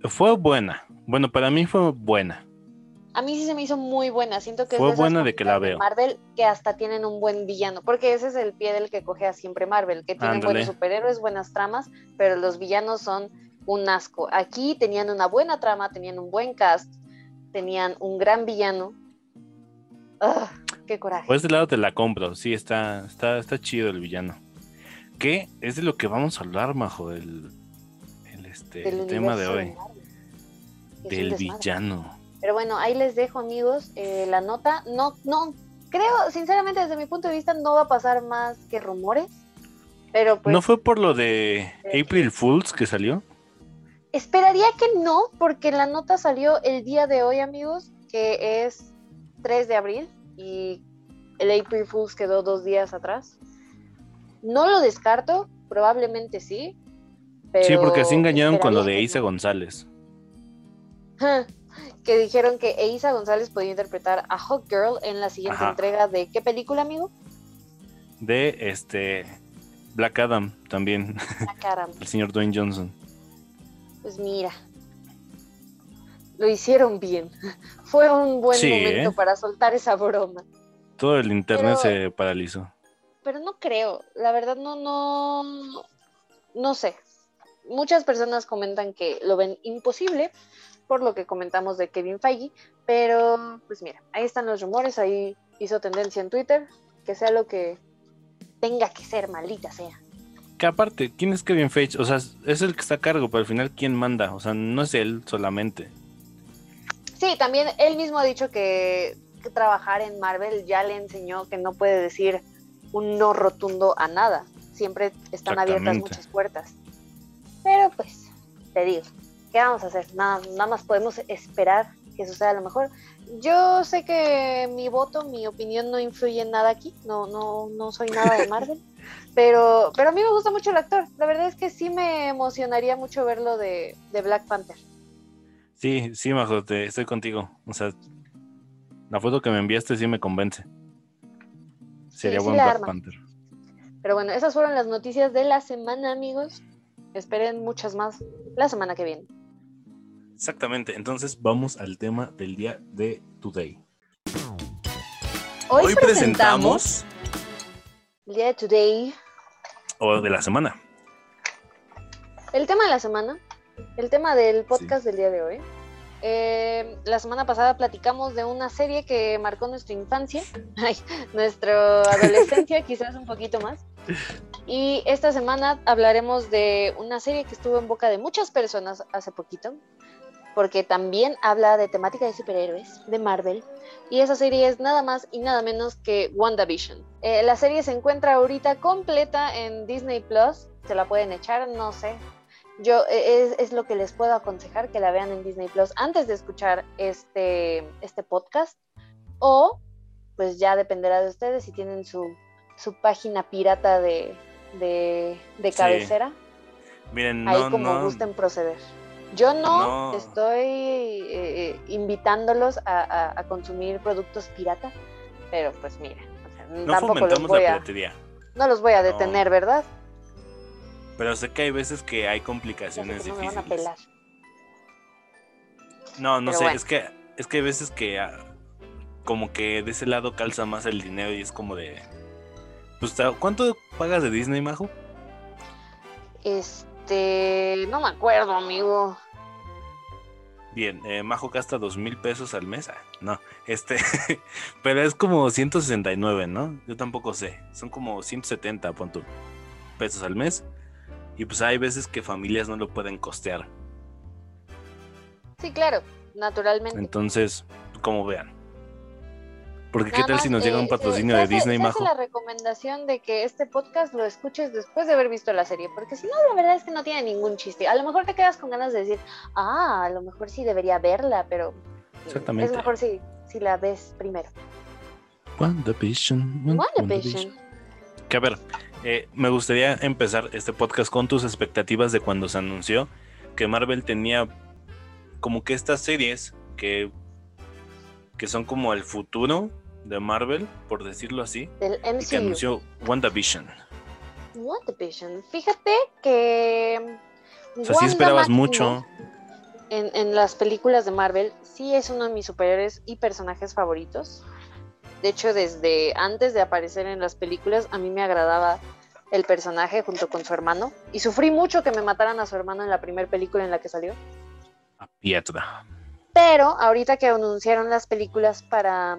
Fue buena. Bueno, para mí fue buena. A mí sí se me hizo muy buena. Siento que fue buena de que la veo. Marvel que hasta tienen un buen villano, porque ese es el pie del que coge a siempre Marvel, que tienen buenos superhéroes, buenas tramas, pero los villanos son un asco. Aquí tenían una buena trama, tenían un buen cast, tenían un gran villano. ¡Qué coraje! Por este lado te la compro, sí, está, está, está chido el villano. ¿Qué? Es de lo que vamos a hablar, Majo, el, el, este, el tema de hoy del villano. Pero bueno, ahí les dejo, amigos, eh, la nota. No, no, creo, sinceramente, desde mi punto de vista, no va a pasar más que rumores. Pero pues, ¿No fue por lo de April Fools que salió? Esperaría que no, porque la nota salió el día de hoy, amigos, que es 3 de abril y el April Fools quedó dos días atrás. No lo descarto, probablemente sí. Pero sí, porque se engañaron con lo de Isa González. que dijeron que Eiza González podía interpretar a Hot Girl en la siguiente entrega de ¿qué película, amigo? De este Black Adam también. Black Adam. El señor Dwayne Johnson. Pues mira, lo hicieron bien. Fue un buen momento ¿eh? para soltar esa broma. Todo el internet se paralizó. Pero no creo, la verdad no, no, no sé. Muchas personas comentan que lo ven imposible, por lo que comentamos de Kevin Feige, pero pues mira, ahí están los rumores, ahí hizo tendencia en Twitter, que sea lo que tenga que ser, maldita sea. Que aparte, ¿quién es Kevin Feige? O sea, es el que está a cargo, pero al final, ¿quién manda? O sea, no es él solamente. Sí, también él mismo ha dicho que, trabajar en Marvel ya le enseñó que no puede decir un no rotundo a nada. Siempre están abiertas muchas puertas. Pero pues, te digo, ¿qué vamos a hacer? Nada, nada más podemos esperar que suceda lo mejor. Yo sé que mi voto, mi opinión no influye en nada aquí, no, no, no soy nada de Marvel. Pero, pero a mí me gusta mucho el actor. La verdad es que sí me emocionaría mucho verlo de, de Black Panther. Sí, sí, Majo, te, estoy contigo. O sea, la foto que me enviaste sí me convence. Sería sí buen la Black. Panther. Pero bueno, esas fueron las noticias de la semana, amigos. Esperen muchas más la semana que viene. Exactamente. Entonces vamos al tema del día de Today. Hoy, presentamos el día de Today. o de la semana. El tema de la semana, el tema del podcast del día de hoy. Eh, la semana pasada platicamos de una serie que marcó nuestra infancia, ay, nuestra adolescencia, quizás un poquito más. Y esta semana hablaremos de una serie que estuvo en boca de muchas personas hace poquito, porque también habla de temática de superhéroes, de Marvel. Y esa serie es nada más y nada menos que WandaVision. Eh, la serie se encuentra ahorita completa en Disney Plus. Se la pueden echar, no sé, yo eh, es, es, lo que les puedo aconsejar que la vean en Disney Plus antes de escuchar este, este podcast o pues ya dependerá de ustedes si tienen su, su página pirata de, de, de cabecera. Sí. Miren, ahí no, como no, gusten proceder. Yo no, No. estoy eh, invitándolos a, a- a consumir productos pirata, pero pues mira, o sea, no tampoco los voy la a, no los voy a detener, ¿verdad? Pero sé que hay veces que hay sé complicaciones que no me van a difíciles. pelar. No, no Pero sé, bueno. es que es que hay veces que ah, como que de ese lado calza más el dinero y es como de pues ¿cuánto pagas de Disney, Majo? Este, no me acuerdo, amigo. Bien, eh, Majo gasta dos mil pesos al mes. Ah, no, este, pero es como 169, ¿no? Yo tampoco sé. Son como 170, pon pesos al mes. Y pues hay veces que familias no lo pueden costear. Sí, claro, naturalmente. Entonces, como vean. Porque qué Nada tal más, si nos llega eh, un se- patrocinio se de hace- Disney, se hace Majo? la recomendación de que este podcast lo escuches después de haber visto la serie, porque si no, la verdad es que no tiene ningún chiste. A lo mejor te quedas con ganas de decir, ah, a lo mejor sí debería verla, pero mm, Exactamente. es mejor si, si la ves primero. WandaVision, Wan- WandaVision. Que a ver, eh, me gustaría empezar este podcast con tus expectativas de cuando se anunció que Marvel tenía como que estas series que, que son como el futuro de Marvel, por decirlo así, Del y que MCU. anunció WandaVision. WandaVision. Fíjate que. O sea, sí esperabas mucho. En, en las películas de Marvel, sí es uno de mis superhéroes y personajes favoritos. De hecho, desde antes de aparecer en las películas, a mí me agradaba el personaje junto con su hermano. Y sufrí mucho que me mataran a su hermano en la primera película en la que salió. A Pietra. Pero ahorita que anunciaron las películas para,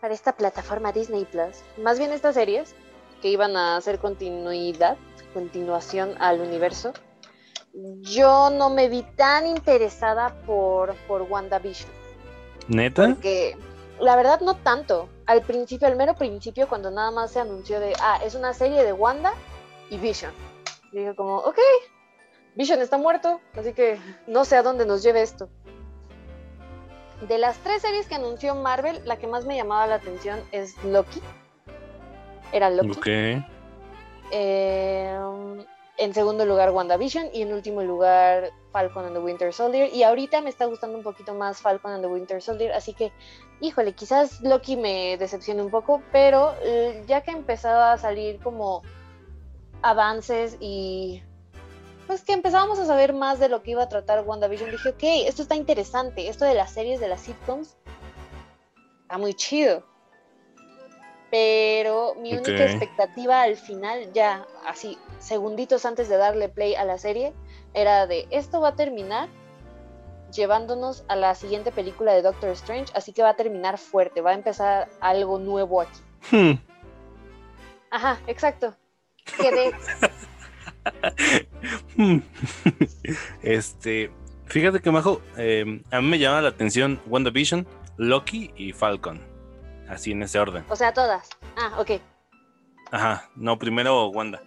para esta plataforma Disney Plus, más bien estas series que iban a hacer continuidad, continuación al universo, yo no me vi tan interesada por, por WandaVision. ¿Neta? Porque la verdad no tanto. Al principio, al mero principio, cuando nada más se anunció de, ah, es una serie de Wanda y Vision. Dije como, ok, Vision está muerto, así que no sé a dónde nos lleve esto. De las tres series que anunció Marvel, la que más me llamaba la atención es Loki. Era Loki. Ok. Eh, en segundo lugar WandaVision y en último lugar Falcon and the Winter Soldier. Y ahorita me está gustando un poquito más Falcon and the Winter Soldier, así que, híjole, quizás Loki me decepcione un poco, pero eh, ya que empezaba a salir como avances y pues que empezábamos a saber más de lo que iba a tratar WandaVision, dije, ok, esto está interesante, esto de las series, de las sitcoms, está muy chido. Pero mi única expectativa al final, ya así, segunditos antes de darle play a la serie, era de esto va a terminar llevándonos a la siguiente película de Doctor Strange, así que va a terminar fuerte, va a empezar algo nuevo aquí. Hmm. Ajá, exacto. Quedé. Hmm. este, fíjate que Majo, eh, a mí me llama la atención WandaVision, Loki y Falcon. Así en ese orden. O sea, todas. Ah, ok. Ajá, no, primero Wanda.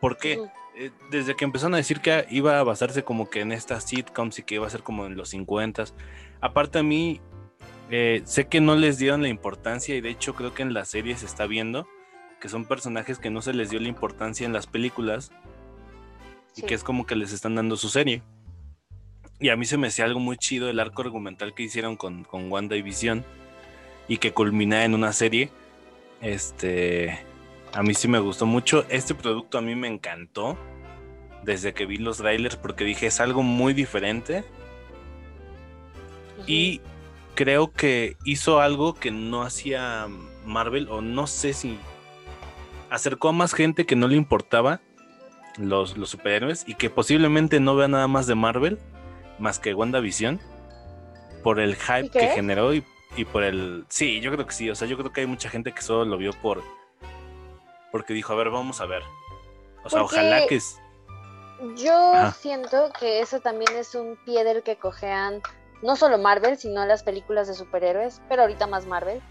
¿Por qué? Ujú. Eh, desde que empezaron a decir que iba a basarse como que en estas sitcoms y que iba a ser como en los 50 Aparte a mí, eh, sé que no les dieron la importancia y de hecho creo que en la serie se está viendo que son personajes que no se les dio la importancia en las películas y que es como que les están dando su serie. Y a mí se me hacía algo muy chido el arco argumental que hicieron con, con Wanda y Visión y que culmina en una serie. Este, a mí sí me gustó mucho. Este producto a mí me encantó desde que vi los trailers porque dije es algo muy diferente. Y creo que hizo algo que no hacía Marvel o no sé si acercó a más gente que no le importaba los, los superhéroes y que posiblemente no vea nada más de Marvel más que WandaVision por el hype ¿Y que generó y, y por el... Sí, yo creo que sí, o sea, yo creo que hay mucha gente que solo lo vio por... Porque dijo, a ver, vamos a ver. O sea, Porque- ojalá que... es- Yo Ajá. siento que eso también es un pie del que cojean no solo Marvel, sino las películas de superhéroes, pero ahorita más Marvel,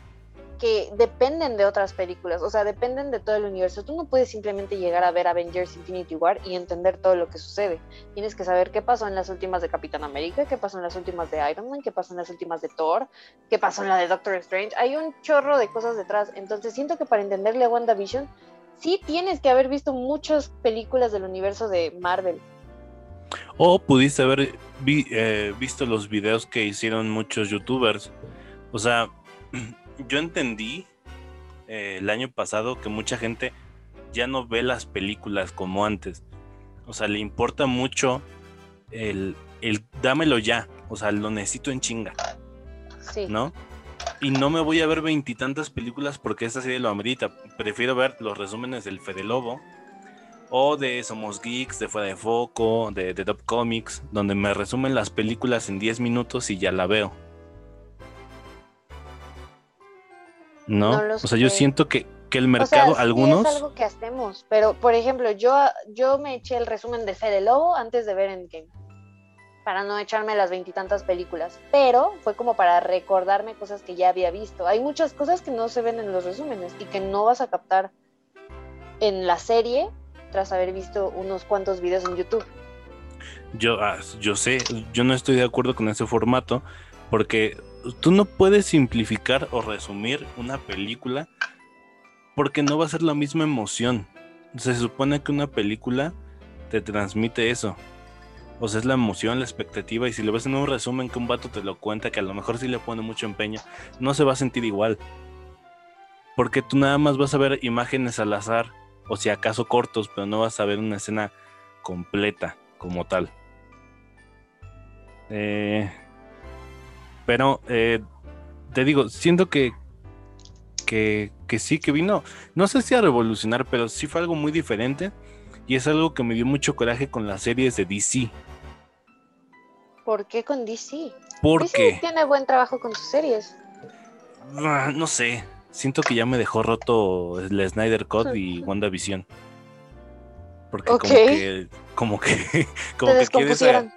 que dependen de otras películas, o sea, dependen de todo el universo. Tú no puedes simplemente llegar a ver Avengers Infinity War y entender todo lo que sucede. Tienes que saber qué pasó en las últimas de Capitán América, qué pasó en las últimas de Iron Man, qué pasó en las últimas de Thor, qué pasó en la de Doctor Strange. Hay un chorro de cosas detrás. Entonces siento que para entenderle a WandaVision, sí tienes que haber visto muchas películas del universo de Marvel. O pudiste haber eh, visto los videos que hicieron muchos youtubers. O sea, yo entendí eh, el año pasado que mucha gente ya no ve las películas como antes. O sea, le importa mucho el, el dámelo ya. O sea, lo necesito en chinga, Sí. ¿no? Y no me voy a ver veintitantas películas porque esta serie lo amerita. Prefiero ver los resúmenes del Fede Lobo o de Somos Geeks, de Fuera de Foco, de, de Top Comics, donde me resumen las películas en 10 minutos y ya la veo. ¿No? O sea, yo siento que, que el O sea, mercado, sí algunos... es algo que hacemos, pero por ejemplo, yo, yo me eché el resumen de Fede Lobo antes de ver Endgame, para no echarme las veintitantas películas, pero fue como para recordarme cosas que ya había visto. Hay muchas cosas que no se ven en los resúmenes y que no vas a captar en la serie tras haber visto unos cuantos videos en YouTube. Yo, ah, yo sé, yo no estoy de acuerdo con ese formato porque tú no puedes simplificar o resumir una película porque no va a ser la misma emoción. Se supone que una película te transmite eso. O sea, es la emoción, la expectativa y si lo ves en un resumen que un vato te lo cuenta que a lo mejor sí le pone mucho empeño, no se va a sentir igual. Porque tú nada más vas a ver imágenes al azar o si acaso cortos, pero no vas a ver una escena completa como tal. Eh, pero eh, te digo, siento que, que, que sí, que vino, no sé si a revolucionar, pero sí fue algo muy diferente y es algo que me dio mucho coraje con las series de DC. ¿Por qué con DC? DC Porque, tiene buen trabajo con sus series. ah, no sé, siento que ya me dejó roto el Snyder Cut y WandaVision. Porque Ok. como que, como que, como Te que quieres a- descompusieron.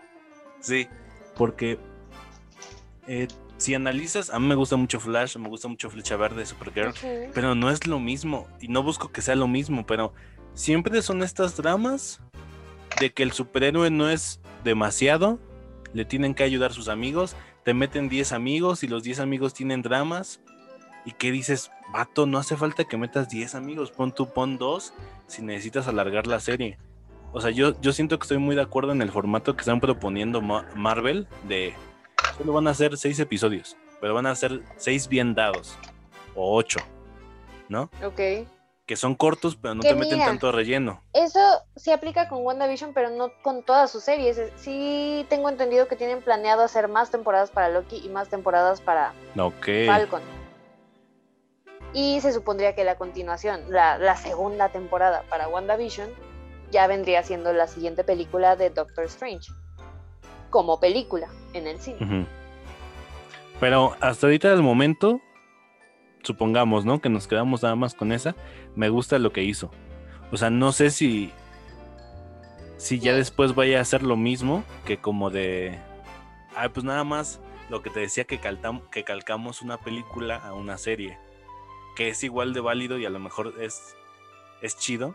Sí, porque eh, si analizas, a mí me gusta mucho Flash, me gusta mucho Flecha Verde, Supergirl, pero no es lo mismo y no busco que sea lo mismo, pero siempre son estas dramas de que el superhéroe no es demasiado, le tienen que ayudar sus amigos, te meten 10 amigos y los 10 amigos tienen dramas y que dices, vato, no hace falta que metas 10 amigos, pon tú, pon dos si necesitas alargar la serie. O sea, yo, yo siento que estoy muy de acuerdo en el formato que están proponiendo Ma- Marvel de solo van a ser 6 episodios, pero van a ser 6 bien dados o 8, ¿no? Ok. que son cortos, pero no Que te meten tanto relleno. Eso se aplica con WandaVision, pero no con todas sus series. Sí tengo entendido que tienen planeado hacer más temporadas para Loki y más temporadas para Ok. Falcon. Y se supondría que la continuación, la, la segunda temporada para WandaVision, ya vendría siendo la siguiente película de Doctor Strange. Como película en el cine. Pero hasta ahorita del momento, supongamos, ¿no? Que nos quedamos nada más con esa. Me gusta lo que hizo. O sea, no sé si. Si ya después vaya a hacer lo mismo que como de. Ay, pues nada más lo que te decía que, caltam- que calcamos una película a una serie. Que es igual de válido y a lo mejor es, es chido.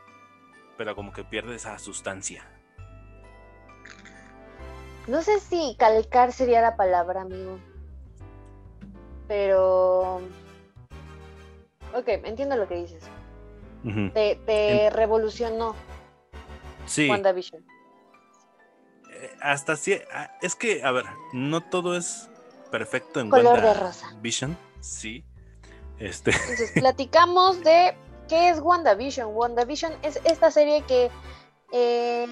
Pero como que pierde esa sustancia. No sé si calcar sería la palabra, amigo. Pero. Ok, entiendo lo que dices. Te revolucionó Sí. WandaVision. Eh, hasta sí. ah, Es que, a ver, no todo es perfecto en Color de rosa. Vision. Sí. Este. Entonces, platicamos de qué es WandaVision. WandaVision es esta serie que eh,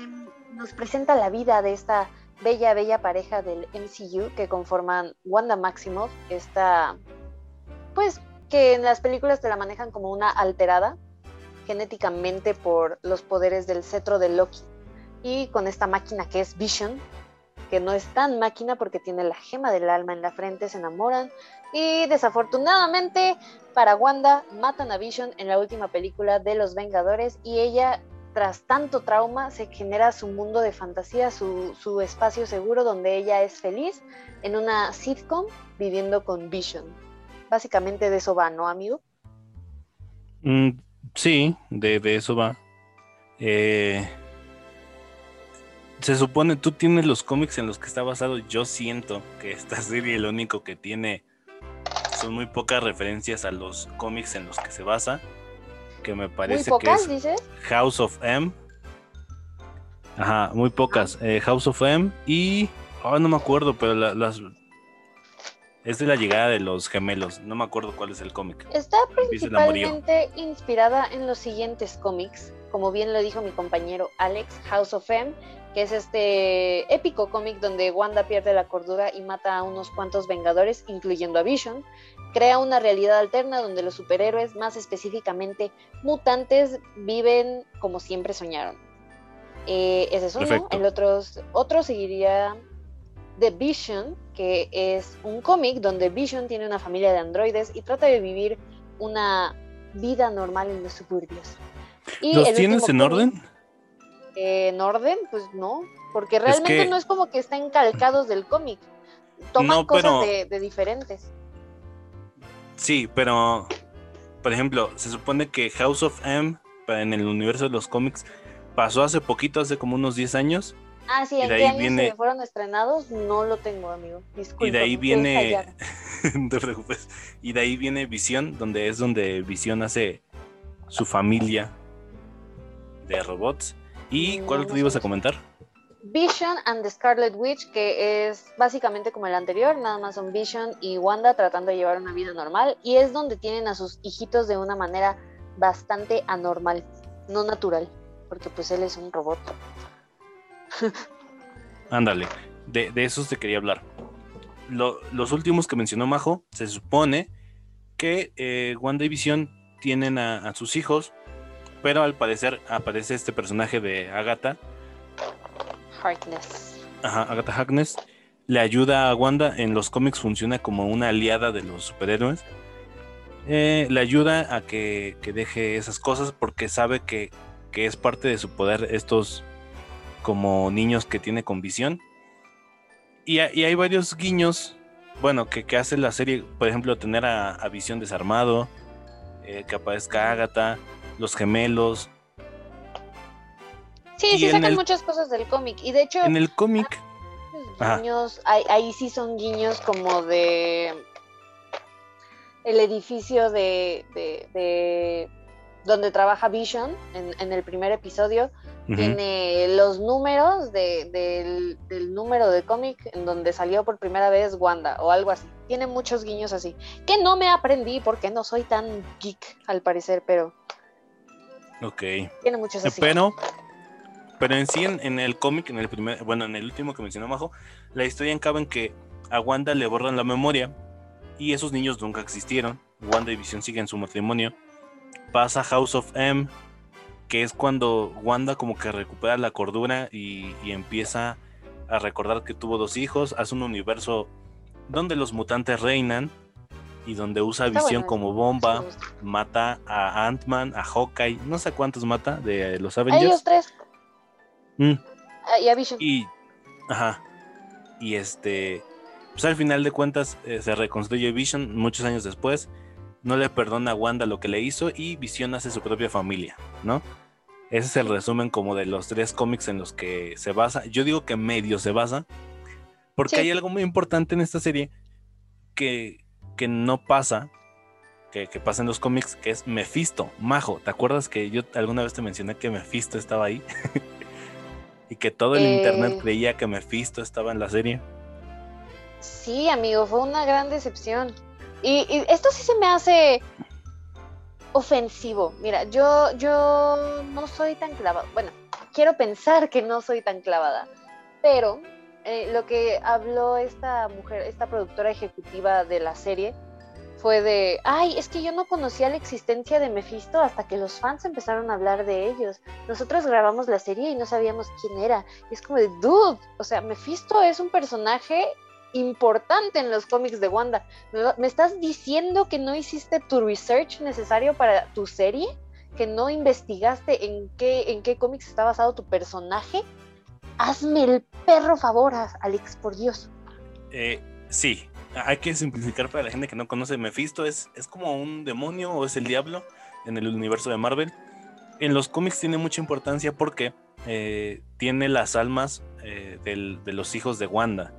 nos presenta la vida de esta bella, bella pareja del MCU que conforman Wanda Maximoff, esta, pues, que en las películas te la manejan como una alterada genéticamente por los poderes del cetro de Loki. Y con esta máquina que es Vision, que no es tan máquina porque tiene la gema del alma en la frente, se enamoran. Y desafortunadamente para Wanda matan a Vision en la última película de Los Vengadores y ella, tras tanto trauma, se genera su mundo de fantasía, su, su espacio seguro donde ella es feliz en una sitcom viviendo con Vision. Básicamente de eso va, ¿no, amigo? Mm, sí, de, de eso va. Eh, se supone, tú tienes los cómics en los que está basado. Yo siento que esta serie lo único que tiene son muy pocas referencias a los cómics en los que se basa. Que me Muy parece que pocas, es dices. House of M. Ajá, muy pocas. Eh, House of M y. ah, no me acuerdo, pero la- las. Es de la llegada de los gemelos. No me acuerdo cuál es el cómic. Está principalmente inspirada en los siguientes cómics, como bien lo dijo mi compañero Alex, House of M, que es este épico cómic donde Wanda pierde la cordura y mata a unos cuantos Vengadores, incluyendo a Vision. Crea una realidad alterna donde los superhéroes, más específicamente mutantes, viven como siempre soñaron. Eh, ese es uno. Perfecto. El otro, otro seguiría The Vision, que es un cómic donde Vision tiene una familia de androides y trata de vivir una vida normal en los suburbios. Y ¿Los tienes en orden? eh, en orden, pues no, porque realmente que- no es como que estén calcados del cómic. Toman No, cosas pero- de, de diferentes. Sí, pero. Por ejemplo, se supone que House of M, en el universo de los cómics, pasó hace poquito, hace como unos 10 años. Ah, sí, y ¿en qué años viene- se fueron estrenados? No lo tengo, amigo. Disculpa. y de ahí viene. no te preocupes. Y de ahí viene Visión, donde es donde Visión hace su familia de robots. ¿Y No, cuál no te ibas a comentar? Vision and the Scarlet Witch, que es básicamente como el anterior, nada más son Vision y Wanda tratando de llevar una vida normal, y es donde tienen a sus hijitos de una manera bastante anormal, no natural, porque pues él es un robot. Ándale, de, de esos te quería hablar. Lo- los últimos que mencionó Majo, se supone que eh, Wanda y Visión tienen a, a sus hijos, pero al parecer aparece este personaje de Agatha, Harkness. ajá, Agatha Harkness, le ayuda a Wanda, en los cómics funciona como una aliada de los superhéroes, Eh, le ayuda a que, que deje esas cosas porque sabe que, que es parte de su poder estos como niños que tiene con visión. Y, ha- y hay varios guiños, bueno, que, que hace la serie, por ejemplo, tener a, a Visión desarmado, eh, que aparezca Agatha, los gemelos. Sí, Y sí sacan el- muchas cosas del cómic, y de hecho, En el cómic, guiños, ahí, ahí sí son guiños como de el edificio de, de- de donde trabaja Vision en, en el primer episodio. Tiene los números de- del, del número de cómic en donde salió por primera vez Wanda o algo así. Tiene muchos guiños así. Que no me aprendí porque no soy tan geek al parecer, pero ok. tiene muchos así. Pero, pero en sí, en, en el cómic, en el primer, bueno, en el último que mencionó Majo, la historia encaba en que a Wanda le borran la memoria y esos niños nunca existieron. Wanda y Visión siguen su matrimonio. Pasa House of M, que es cuando Wanda como que recupera la cordura y, y empieza a recordar que tuvo dos hijos. Hace un universo donde los mutantes reinan y donde usa Está Visión bueno, como bomba. Mata a Ant-Man, a Hawkeye, no sé cuántos mata de los A Avengers. ellos tres. Mm, Ah, y a Vision. y, ajá, y este, pues al final de cuentas eh, se reconstruye Vision muchos años después. No le perdona a Wanda lo que le hizo y Vision hace su propia familia, ¿no? Ese es el resumen como de los tres cómics en los que se basa. Yo digo que medio se basa, porque Sí. hay algo muy importante en esta serie que, que no pasa que, que pasa en los cómics, que es Mephisto, Majo. ¿Te acuerdas que yo alguna vez te mencioné que Mephisto estaba ahí? y que todo el Eh. internet creía que Mephisto estaba en la serie. Sí, amigo, fue una gran decepción. Y, y esto sí se me hace ofensivo. Mira, yo, yo no soy tan clavada. Bueno, quiero pensar que no soy tan clavada. Pero eh, lo que habló esta mujer, esta productora ejecutiva de la serie, fue de, ay, es que yo no conocía la existencia de Mephisto hasta que los fans empezaron a hablar de ellos. Nosotros grabamos la serie y no sabíamos quién era. Es como de, dude, o sea, Mephisto es un personaje importante en los cómics de Wanda. ¿Me, va- me estás diciendo que no hiciste tu research necesario para tu serie? ¿Que no investigaste en qué, en qué cómics está basado tu personaje? Hazme el perro favor, Alex, por Dios. Eh, sí, hay que simplificar para la gente que no conoce. Mephisto es, es como un demonio o es el diablo en el universo de Marvel. En los cómics tiene mucha importancia porque eh, tiene las almas eh, de los hijos de Wanda.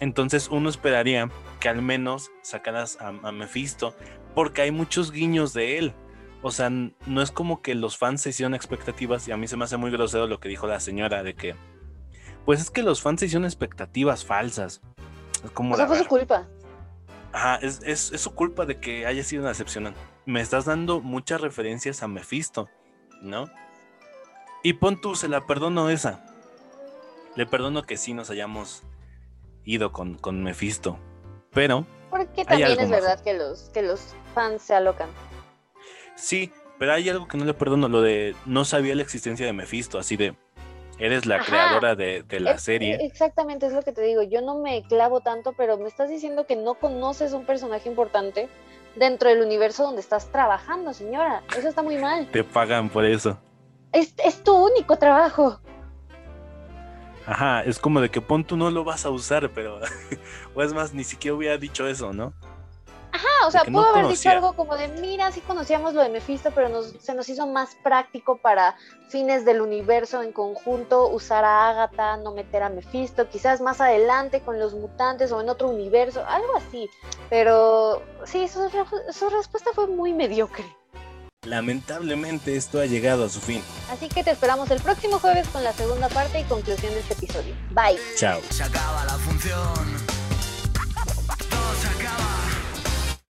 Entonces uno esperaría que al menos sacaras a, a Mephisto porque hay muchos guiños de él. O sea, no es como que los fans se hicieron expectativas y a mí se me hace muy grosero lo que dijo la señora de que, pues es que los fans se hicieron expectativas falsas. Es como O sea, fue su culpa. Ajá, es, es- es su culpa de que haya sido una decepción. Me estás dando muchas referencias a Mephisto, ¿no? Y pon tú, se la perdono esa. Le perdono que sí nos hayamos ido con, con Mephisto. Pero, Porque también es verdad que los, que los fans se alocan. sí, pero hay algo que no le perdono, lo de no sabía la existencia de Mephisto, así de, eres la Ajá. creadora de, de la Es- serie. Exactamente, es lo que te digo. Yo no me clavo tanto, pero me estás diciendo que no conoces un personaje importante dentro del universo donde estás trabajando, señora. Eso está muy mal. Te pagan por eso. Es, es tu único trabajo. Ajá, es como de que pon tú no lo vas a usar, pero... o es más, ni siquiera hubiera dicho eso, ¿no? Ah, o sea, no pudo haber conocía. dicho algo como de, mira, sí conocíamos lo de Mephisto, pero nos, se nos hizo más práctico para fines del universo en conjunto usar a Agatha, no meter a Mephisto, quizás más adelante con los mutantes o en otro universo, algo así. Pero sí, su, re- su respuesta fue muy mediocre. Lamentablemente esto ha llegado a su fin. Así que te esperamos el próximo jueves con la segunda parte y conclusión de este episodio. Bye. Chao. Se acaba la función.